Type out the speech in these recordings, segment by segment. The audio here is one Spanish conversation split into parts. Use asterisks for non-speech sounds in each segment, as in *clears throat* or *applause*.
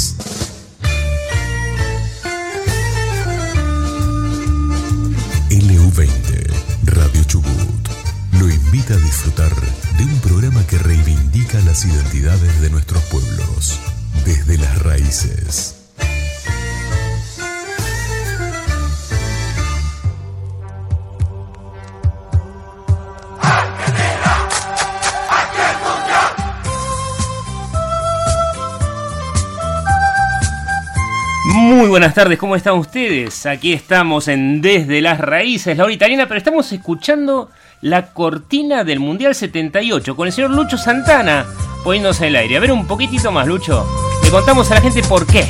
raíces. LU20, Radio Chubut, lo invita a disfrutar de un programa que reivindica las identidades de nuestros pueblos, desde las raíces. Muy buenas tardes, ¿cómo están ustedes? Aquí estamos en Desde las Raíces, la hora italiana, pero estamos escuchando la cortina del Mundial 78 con el señor Lucho Santana poniéndose el aire. A ver un poquitito más, Lucho. Le contamos a la gente por qué.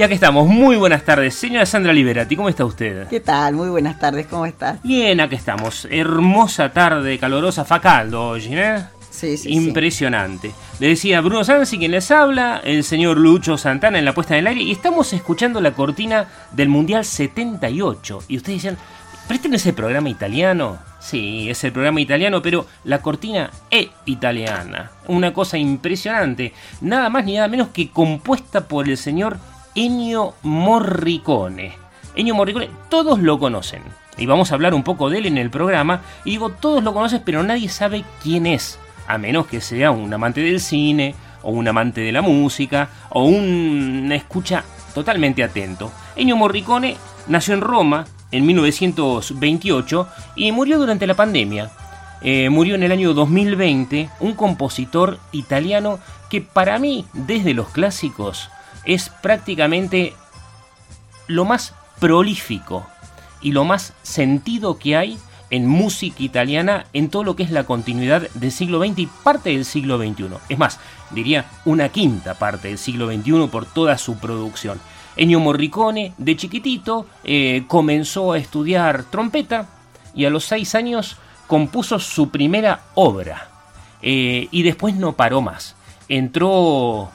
Y aquí estamos, muy buenas tardes. Señora Sandra Liberati, ¿cómo está usted? ¿Qué tal? Muy buenas tardes, ¿cómo estás? Bien, aquí estamos. Hermosa tarde, calorosa, fa caldo hoy, ¿eh? Sí, sí, Impresionante. Le decía Bruno Sansi quien les habla, el señor Lucho Santana en la puesta en el aire, y estamos escuchando la cortina del Mundial 78. Y ustedes dicen, ¿pero este no es el programa italiano? Sí, es el programa italiano, pero la cortina es italiana. Una cosa impresionante. Nada más ni nada menos que compuesta por el señor Ennio Morricone. Ennio Morricone, todos lo conocen. Y vamos a hablar un poco de él en el programa. Y digo, todos lo conocen, pero nadie sabe quién es. A menos que sea un amante del cine, o un amante de la música, o un escucha totalmente atento. Ennio Morricone nació en Roma en 1928 y murió durante la pandemia. Eh, murió en el año 2020 un compositor italiano que para mí, desde los clásicos, es prácticamente lo más prolífico y lo más sentido que hay en música italiana en todo lo que es la continuidad del siglo XX y parte del siglo XXI. Es más, diría una quinta parte del siglo XXI por toda su producción. Ennio Morricone, de chiquitito, eh, comenzó a estudiar trompeta y a los seis años compuso su primera obra. Eh, y después no paró más. Entró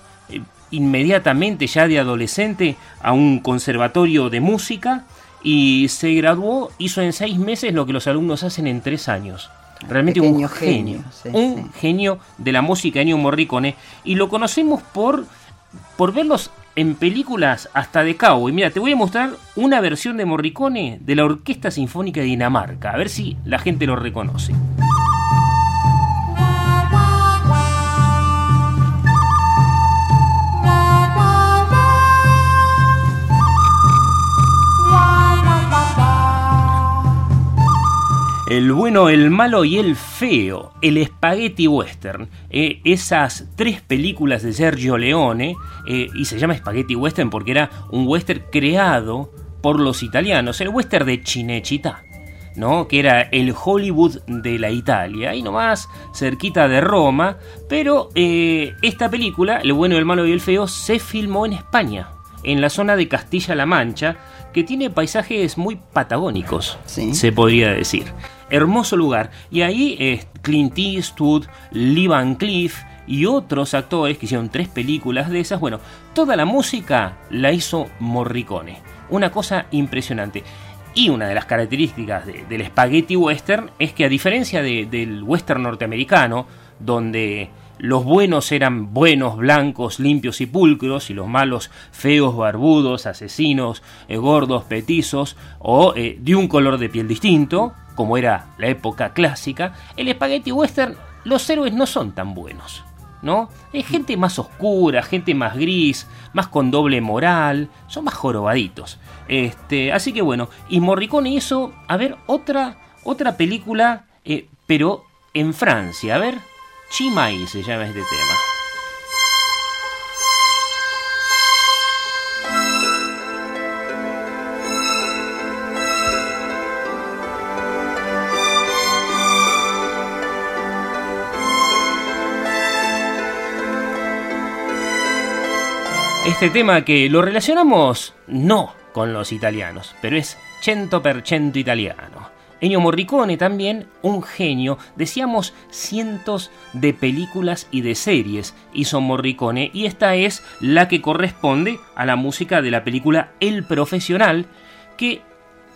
inmediatamente ya de adolescente a un conservatorio de música y se graduó, hizo en seis meses lo que los alumnos hacen en tres años. Realmente un genio, genio, sí, un sí. genio de la música Ennio Morricone y lo conocemos por, por verlos en películas hasta de cabo. Y mira, te voy a mostrar una versión de Morricone de la Orquesta Sinfónica de Dinamarca, a ver si la gente lo reconoce. El bueno, el malo y el feo, el spaghetti western. Eh, esas tres películas de Sergio Leone, eh, y se llama spaghetti western porque era un western creado por los italianos, el western de Cinecittà, ¿no? que era el Hollywood de la Italia, ahí nomás cerquita de Roma, pero eh, esta película, El bueno, el malo y el feo, se filmó en España, en la zona de Castilla-La Mancha, que tiene paisajes muy patagónicos, Sí. se podría decir. Hermoso lugar. Y ahí eh, Clint Eastwood, Lee Van Cleef y otros actores que hicieron tres películas de esas. Bueno, toda la música la hizo Morricone. Una cosa impresionante. Y una de las características de- del spaghetti western es que a diferencia de- del western norteamericano, donde los buenos eran buenos, blancos, limpios y pulcros, y los malos feos, barbudos, asesinos, eh, gordos, petizos, o eh, de un color de piel distinto, como era la época clásica, el spaghetti western, los héroes no son tan buenos. ¿No? Es gente más oscura, gente más gris, más con doble moral, son más jorobaditos. Este, así que bueno, y Morricone hizo, a ver, otra, otra película, eh, pero en Francia. A ver, Chimay se llama este tema. Este tema que lo relacionamos no con los italianos, pero es 100% italiano. Ennio Morricone también, un genio, decíamos cientos de películas y de series hizo Morricone y esta es la que corresponde a la música de la película El Profesional, que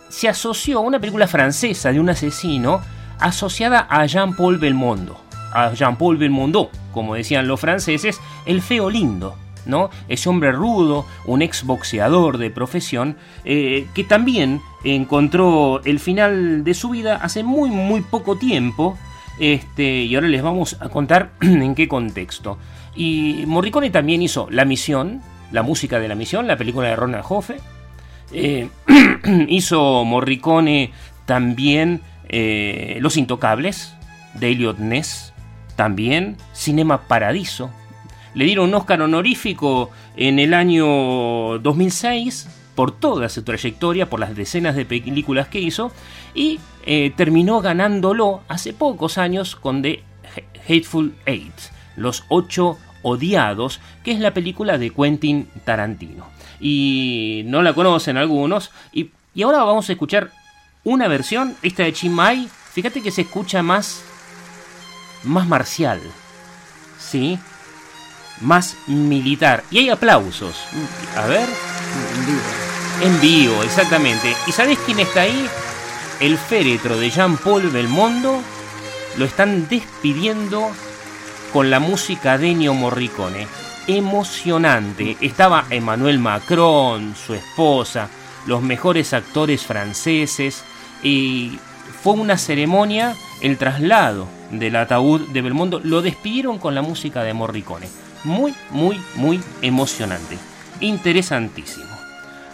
se asoció a una película francesa de un asesino asociada a Jean-Paul Belmondo. A Jean-Paul Belmondo, como decían los franceses, el feo lindo. ¿No? Ese hombre rudo, un ex boxeador de profesión, eh, que también encontró el final de su vida hace muy, muy poco tiempo. Este, y ahora les vamos a contar *clears throat* en qué contexto. Y Morricone también hizo La Misión, la música de La Misión, la película de Ronald Hoffe. Eh, *clears throat* hizo Morricone también eh, Los Intocables, de Elliot Ness. También Cinema Paradiso. Le dieron un Oscar honorífico en el año 2006 por toda su trayectoria, por las decenas de películas que hizo. Y eh, terminó ganándolo hace pocos años con The Hateful Eight, Los Ocho Odiados, que es la película de Quentin Tarantino. Y no la conocen algunos. Y, ahora vamos a escuchar una versión, esta de Chimay. Fíjate que se escucha más, más marcial. ¿Sí? Más militar. Y hay aplausos. A ver. En vivo. En vivo, exactamente. ¿Y sabes quién está ahí? El féretro de Jean-Paul Belmondo. Lo están despidiendo con la música de Ennio Morricone. Emocionante. Estaba Emmanuel Macron, su esposa, los mejores actores franceses y fue una ceremonia el traslado del ataúd de Belmondo. Lo despidieron con la música de Morricone. Muy, muy, muy emocionante. Interesantísimo.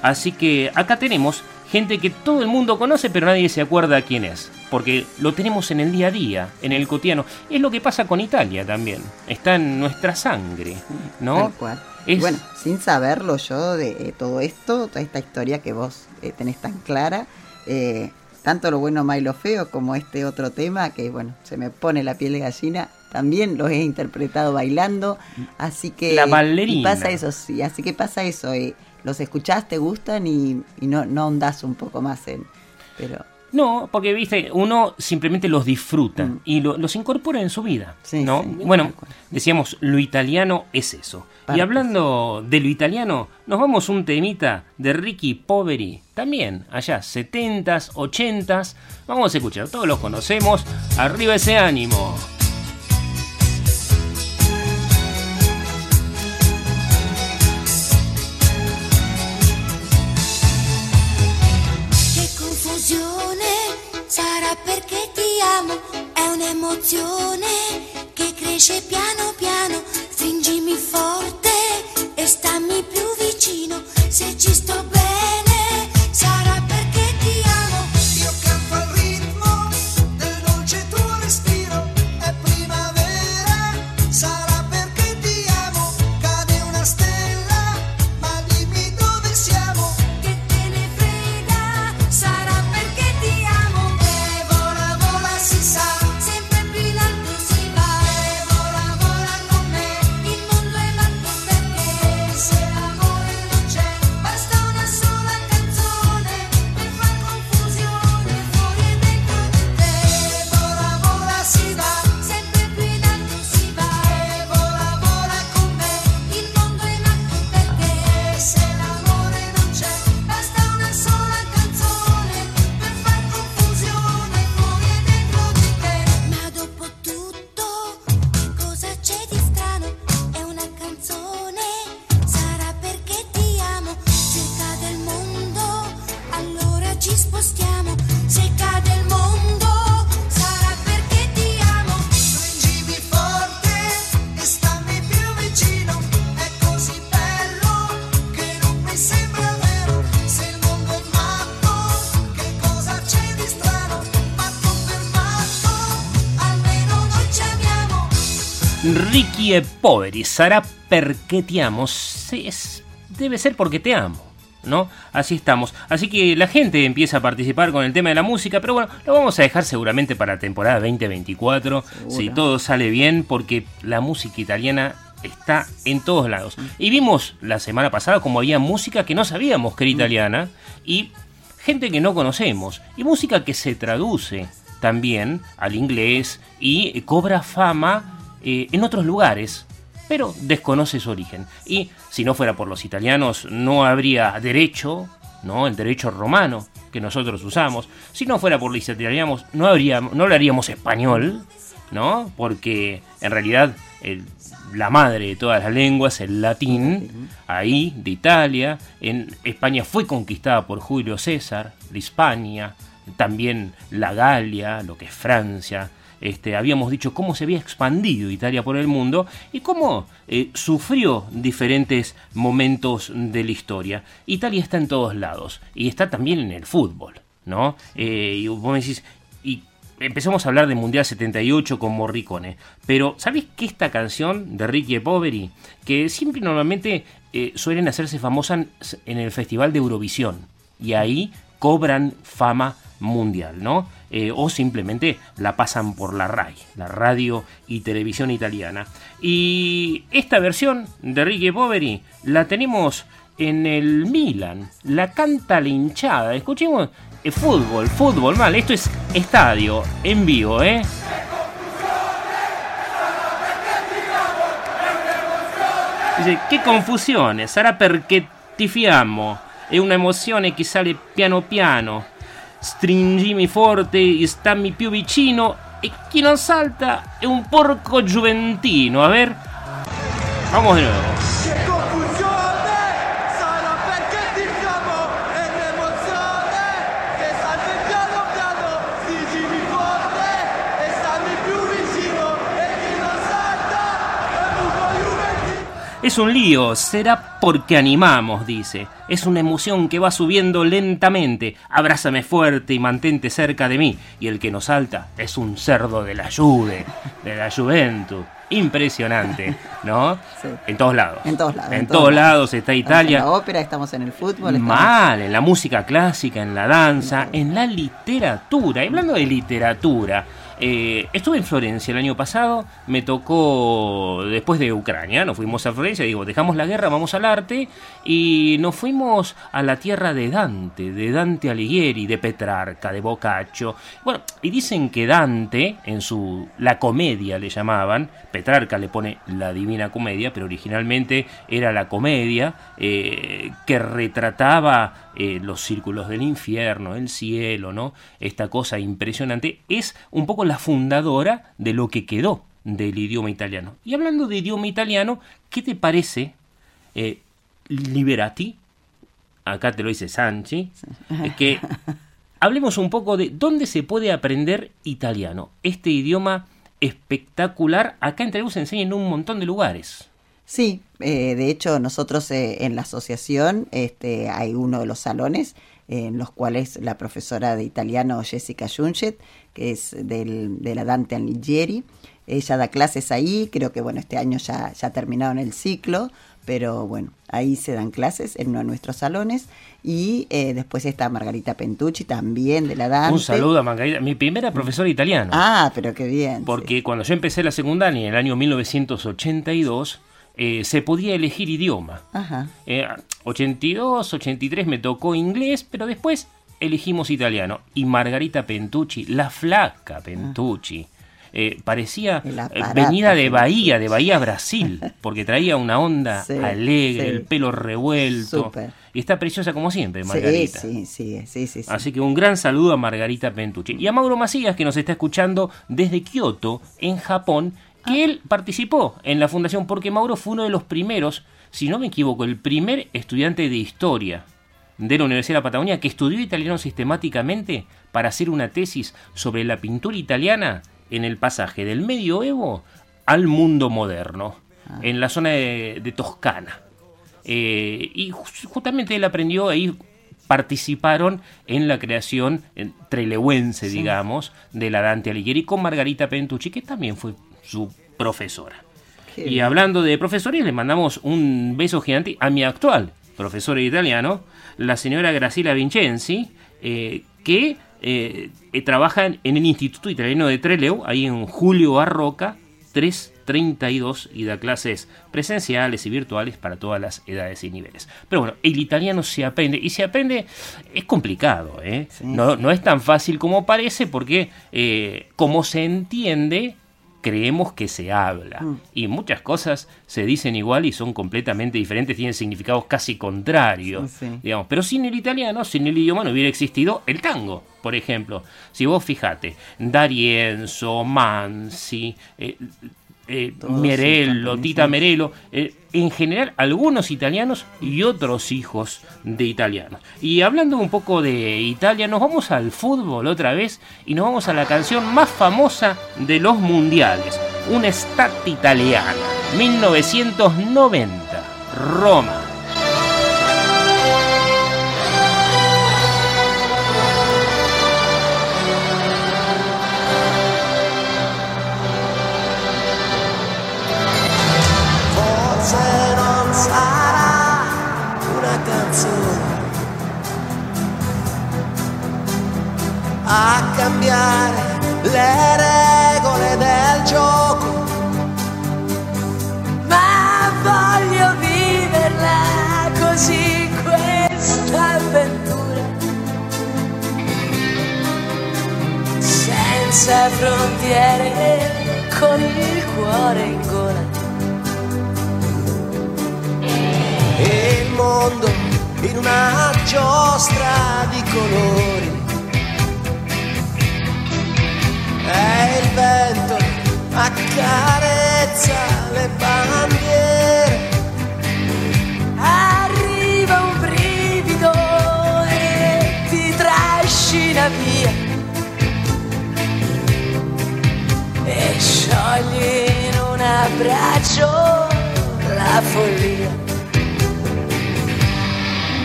Así que acá tenemos gente que todo el mundo conoce pero nadie se acuerda quién es, porque lo tenemos en el día a día, en el cotidiano. Es lo que pasa con Italia también, está en nuestra sangre, ¿no? Tal Bueno, sin saberlo yo de todo esto, toda esta historia que vos eh, tenés tan clara, eh, tanto lo bueno, malo, lo feo, como este otro tema que, bueno, se me pone la piel de gallina, también los he interpretado bailando, así que... La ballerina. pasa eso, sí, así que pasa eso. Eh, los escuchás, te gustan y, no, no ahondás un poco más en... Pero... No, porque viste, uno simplemente los disfruta mm. y los incorpora en su vida. ¿no? bueno, decíamos, lo italiano es eso. y hablando de lo italiano, nos vamos un temita de Ricky Poveri, también allá, 70s, 80s. Vamos a escuchar, todos los conocemos. Arriba ese ánimo. Amo, è un'emozione che cresce piano piano, stringimi forte Ricky e Poveri, sarà perché te amo. Es, debe ser porque te amo. ¿no? Así estamos. Así que la gente empieza a participar con el tema de la música, pero bueno, lo vamos a dejar seguramente para temporada 2024, si todo sale bien, porque la música italiana está en todos lados. Y vimos la semana pasada como había música que no sabíamos que era italiana y gente que no conocemos, y música que se traduce también al inglés y cobra fama eh, en otros lugares, pero desconoce su origen. Y si no fuera por los italianos, no habría derecho, ¿no? El derecho romano, que nosotros usamos. Si no fuera por la italianos, no, habríamos, no hablaríamos español, ¿no? Porque en realidad la madre de todas las lenguas, el latín, ahí, de Italia. En España fue conquistada por Julio César, de Hispania, también la Galia, lo que es Francia. Este, habíamos dicho cómo se había expandido Italia por el mundo y cómo eh, sufrió diferentes momentos de la historia. Italia está en todos lados y está también en el fútbol, ¿no? Eh, y vos me decís, ¿y empezamos a hablar de Mundial 78 con Morricone. Pero, ¿sabés que esta canción de Ricky Poveri, que siempre normalmente eh, suelen hacerse famosas en el Festival de Eurovisión, y ahí cobran fama mundial, ¿no? Eh, o simplemente la pasan por la RAI, la radio y televisión italiana. Y esta versión de Ricky Poveri la tenemos en el Milan, la canta la hinchada. Escuchemos fútbol, fútbol, mal. Esto es estadio, en vivo, ¿eh? Dice, che confusione, sarà perché tifiamo, è un'emozione che sale piano piano, stringimi forte stammi più vicino e chi non salta è un porco giuventino, a ver, vamos de nuevo. Es un lío, será porque animamos, dice. Es una emoción que va subiendo lentamente. Abrázame fuerte y mantente cerca de mí. Y el que nos salta es un cerdo de la Juve, de la Juventus. Impresionante, ¿no? Sí. En todos lados. En todos lados. En, todos lados está Italia. En la ópera, estamos en el fútbol. Estamos... Mal, en la música clásica, en la danza, en la literatura. Y hablando de literatura, eh, estuve en Florencia el año pasado, me tocó después de Ucrania, nos fuimos a Florencia, digo, dejamos la guerra, vamos al arte, y nos fuimos a la tierra de Dante, de Dante Alighieri, de Petrarca, de Boccaccio. Bueno, y dicen que Dante, en su la comedia le llamaban, Petrarca le pone la Divina Comedia, pero originalmente era la comedia eh, que retrataba eh, los círculos del infierno, el cielo, ¿no? Esta cosa impresionante es un poco la fundadora de lo que quedó del idioma italiano. Y hablando de idioma italiano, ¿qué te parece eh, Liberati? Acá te lo dice Sanchi. Es que *laughs* hablemos un poco de dónde se puede aprender italiano. Este idioma espectacular. Acá en Telebu se enseña en un montón de lugares. Sí, eh, de hecho nosotros eh, en la asociación este, hay uno de los salones en los cuales la profesora de italiano Jessica Junchet, que es del, de la Dante Alighieri, ella da clases ahí, creo que bueno, este año ya, ya terminaron el ciclo, pero bueno, ahí se dan clases en uno de nuestros salones. Y eh, después está Margarita Pentucci, también de la Dante. Un saludo a Margarita, mi primera profesora italiana. Ah, pero qué bien. Porque sí. cuando yo empecé la secundaria en el año 1982, eh, se podía elegir idioma. Ajá. Eh, 82, 83 me tocó inglés, pero después elegimos italiano. Y Margarita Pentucci, la flaca Pentucci. Eh, parecía venida de Bahía, de Bahía Brasil, *laughs* porque traía una onda Sí, alegre, sí. el pelo revuelto. Y está preciosa como siempre, Margarita. Sí, sí, sí, sí, sí, sí. Así que un gran saludo a Margarita Pentucci. Y a Mauro Macías, que nos está escuchando desde Kioto, en Japón, que él participó en la fundación, porque Mauro fue uno de los primeros, si no me equivoco, el primer estudiante de historia de la Universidad de la Patagonia que estudió italiano sistemáticamente para hacer una tesis sobre la pintura italiana en el pasaje del medioevo al mundo moderno, en la zona de, de Toscana. Eh, y ju- justamente él aprendió ahí participaron en la creación eh, trelewense, digamos, de la Dante Alighieri con Margarita Pentucci, que también fue su profesora. Qué y hablando de profesores, le mandamos un beso gigante a mi actual profesora de italiano, la señora Graciela Vincenzi, eh, que eh, trabaja en, en el Instituto Italiano de Trelew, ahí en Julio Arroca 332, y da clases presenciales y virtuales para todas las edades y niveles. Pero bueno, el italiano se aprende, y se aprende, es complicado, ¿eh? Sí, no, no es tan fácil como parece, porque como se entiende, creemos que se habla. Mm. Y muchas cosas se dicen igual y son completamente diferentes, tienen significados casi contrarios. Sí. Digamos. Pero sin el italiano, sin el idioma, no hubiera existido el tango, por ejemplo. Si vos fijate, D'Arienzo, Mansi, eh, eh, Merello, Tita. Merello, eh, en general algunos italianos y otros hijos de italianos. Y hablando un poco de Italia, nos vamos al fútbol otra vez y nos vamos a la canción más famosa de los mundiales, una estat italiana, 1990, Roma. Cambiare le regole del gioco, ma voglio viverla così questa avventura. Senza frontiere, con il cuore in gola. e il mondo in una giostra di colori. E il vento accarezza le bandiere. Arriva un brivido e ti trascina via. E sciogli in un abbraccio la follia.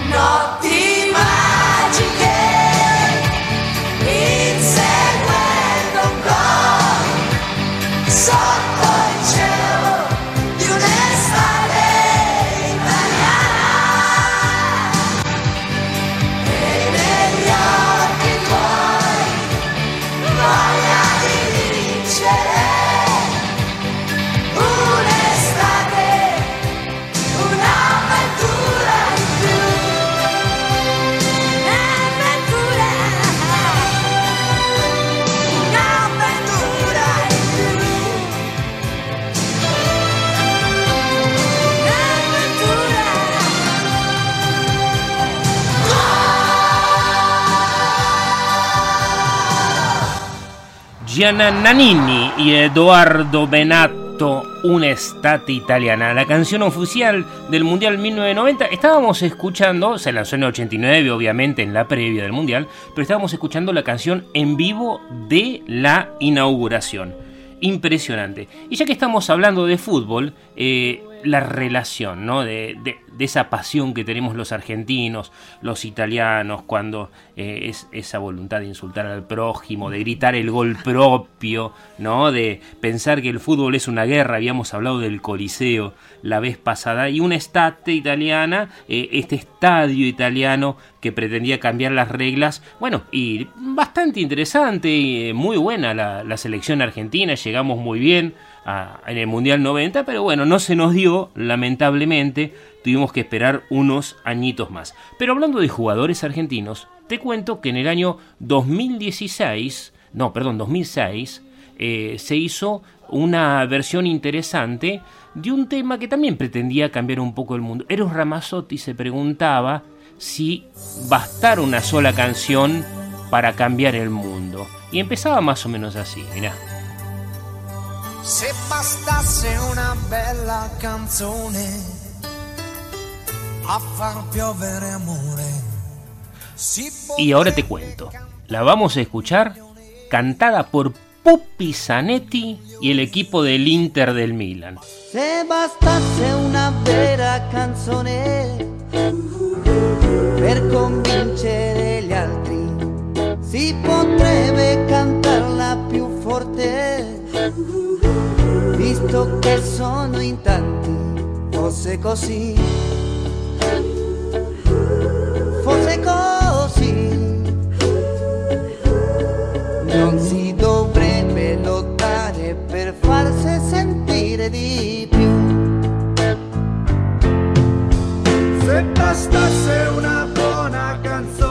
Notti Gianna Nannini y Eduardo Benato, Un'estate italiana, la canción oficial del Mundial 1990. Estábamos escuchando, se lanzó en el 89, obviamente en la previa del Mundial, pero estábamos escuchando la canción en vivo de la inauguración. Impresionante. Y ya que estamos hablando de fútbol, eh, la relación, ¿no? De, esa pasión que tenemos los argentinos, los italianos, cuando eh, es esa voluntad de insultar al prójimo, de gritar el gol propio, ¿no? De pensar que el fútbol es una guerra, habíamos hablado del Coliseo la vez pasada, y una estate italiana, eh, este estadio italiano que pretendía cambiar las reglas, bueno, y bastante interesante, y, eh, muy buena la, la selección argentina, llegamos muy bien en el Mundial 90, pero bueno, no se nos dio, lamentablemente, tuvimos que esperar unos añitos más. Pero hablando de jugadores argentinos, te cuento que en el año 2016, no, perdón, 2006, eh, se hizo una versión interesante de un tema que también pretendía cambiar un poco el mundo. Eros Ramazzotti se preguntaba si bastara una sola canción para cambiar el mundo. Y empezaba más o menos así, mirá. Se bastasse una bella canzone a far piovere amore. Si Y ahora te cuento. La vamos a escuchar cantada por Pupi Zanetti y el equipo del Inter del Milan. Se bastasse una vera canzone per convincere gli altri, si potrebbe cantarla più forte, visto che sono in tanti, fosse così, fosse così, non si dovrebbe lottare per farsi sentire di più. Se bastasse una buona canzone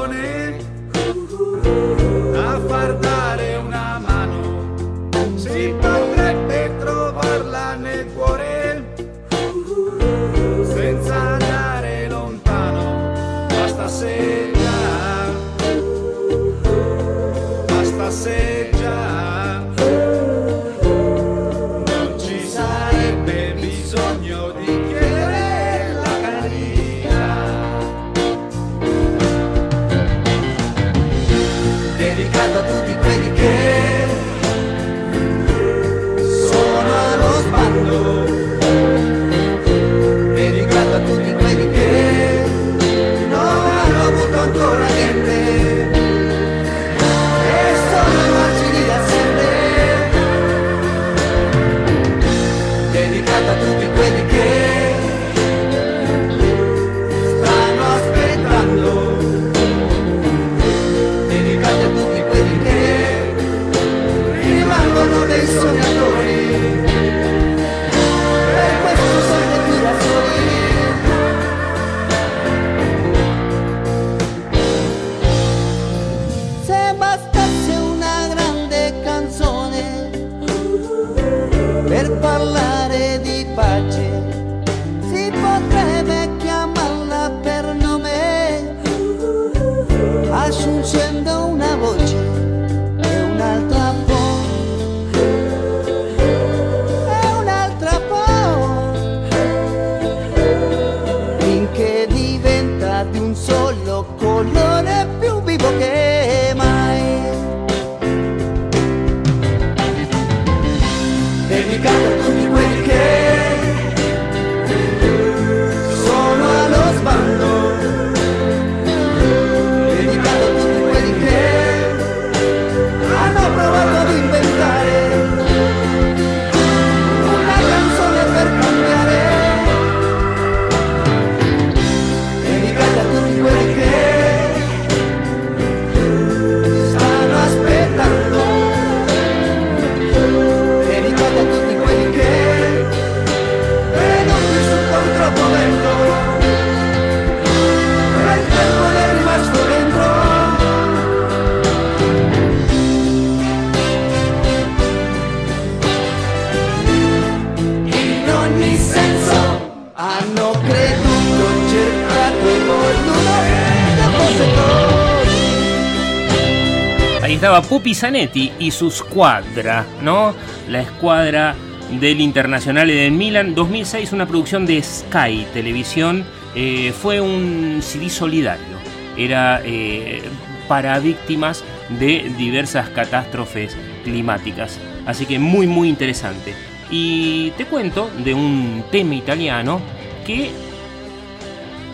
estaba Pupi Zanetti y su squadra, ¿no? La escuadra del Internacional del Milan 2006, una producción de Sky Televisión. eh, fue un CD solidario. Era eh, para víctimas de diversas catástrofes climáticas. Así que muy, muy interesante. Y te cuento de un tema italiano que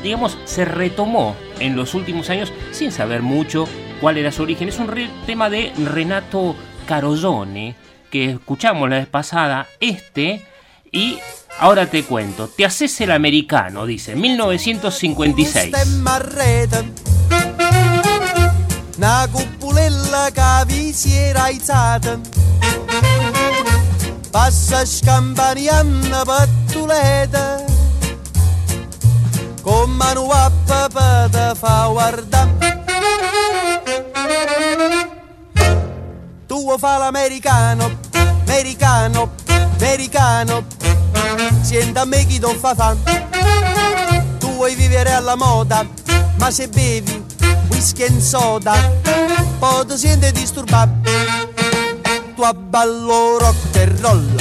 digamos, se retomó en los últimos años sin saber mucho cuál era su origen. Es un tema de Renato Carosone, que escuchamos la vez pasada, este, y ahora te cuento. Te haces el americano, dice, 1956. Stemma a rete Una cupulella che vi si era aizzata Passa Tu vuoi fare l'americano, americano, americano? Senta a me chi ti fa fan Tu vuoi vivere alla moda, ma se bevi whisky e soda Poi ti senti disturbato. Tu abballo rock and roll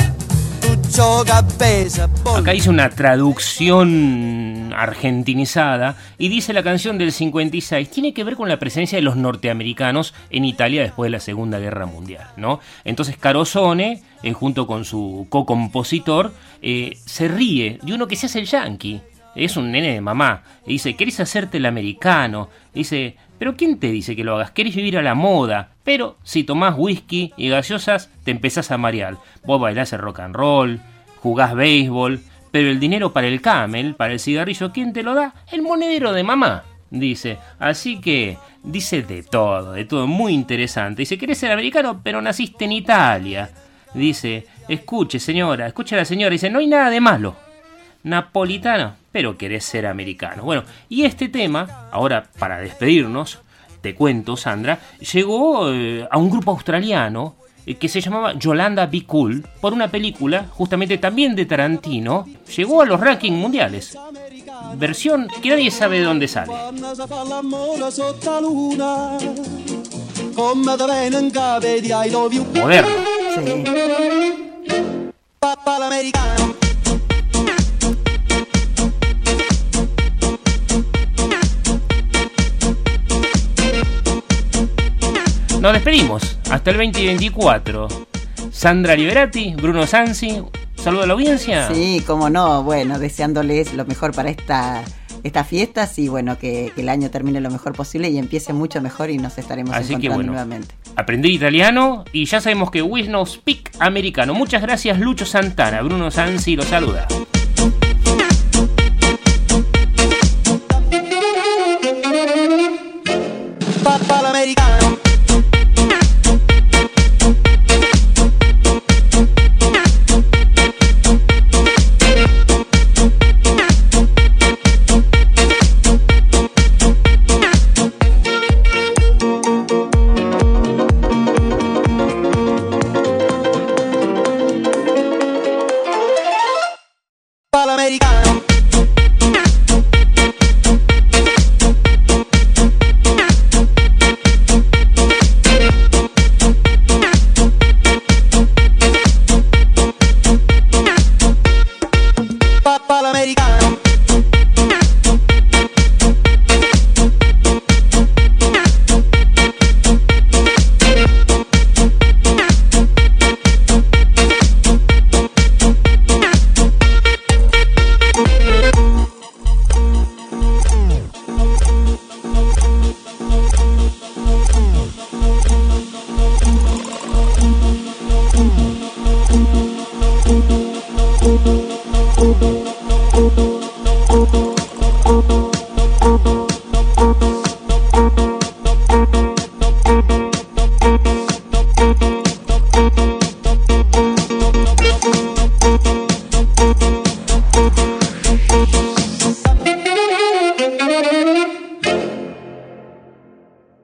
Acá hice una traducción argentinizada y dice la canción del 56 tiene que ver con la presencia de los norteamericanos en Italia después de la Segunda Guerra Mundial, ¿no? Entonces Carosone, eh, junto con su co-compositor, eh, se ríe de uno que se hace el yankee. Es un nene de mamá. Y dice, ¿querés hacerte el americano? Dice, ¿pero quién te dice que lo hagas? ¿Querés vivir a la moda? Pero si tomás whisky y gaseosas, te empezás a marear. Vos bailás el rock and roll, jugás béisbol, pero el dinero para el camel, para el cigarrillo, ¿quién te lo da? El monedero de mamá, dice. Así que dice de todo, de todo, muy interesante. Dice, querés ser americano, pero naciste en Italia. Dice, escuche señora, escuche a la señora, dice, no hay nada de malo. Napolitano, pero querés ser americano. Bueno, y este tema, ahora para despedirnos, te cuento, Sandra, llegó eh, a un grupo australiano eh, que se llamaba Yolanda Be Cool por una película justamente también de Tarantino. Llegó a los rankings mundiales. Versión que nadie sabe de dónde sale. Quando si Nos despedimos. Hasta el 2024. Sandra Liberati, Bruno Sansi. Saludo a la audiencia. Sí, como no, bueno, deseándoles lo mejor para esta, estas fiestas y bueno, que, que el año termine lo mejor posible y empiece mucho mejor y nos estaremos Así que encontrando bueno. nuevamente. Aprender italiano y ya sabemos que we no speak americano. Muchas gracias Lucho Santana. Bruno Sansi lo saluda. americano.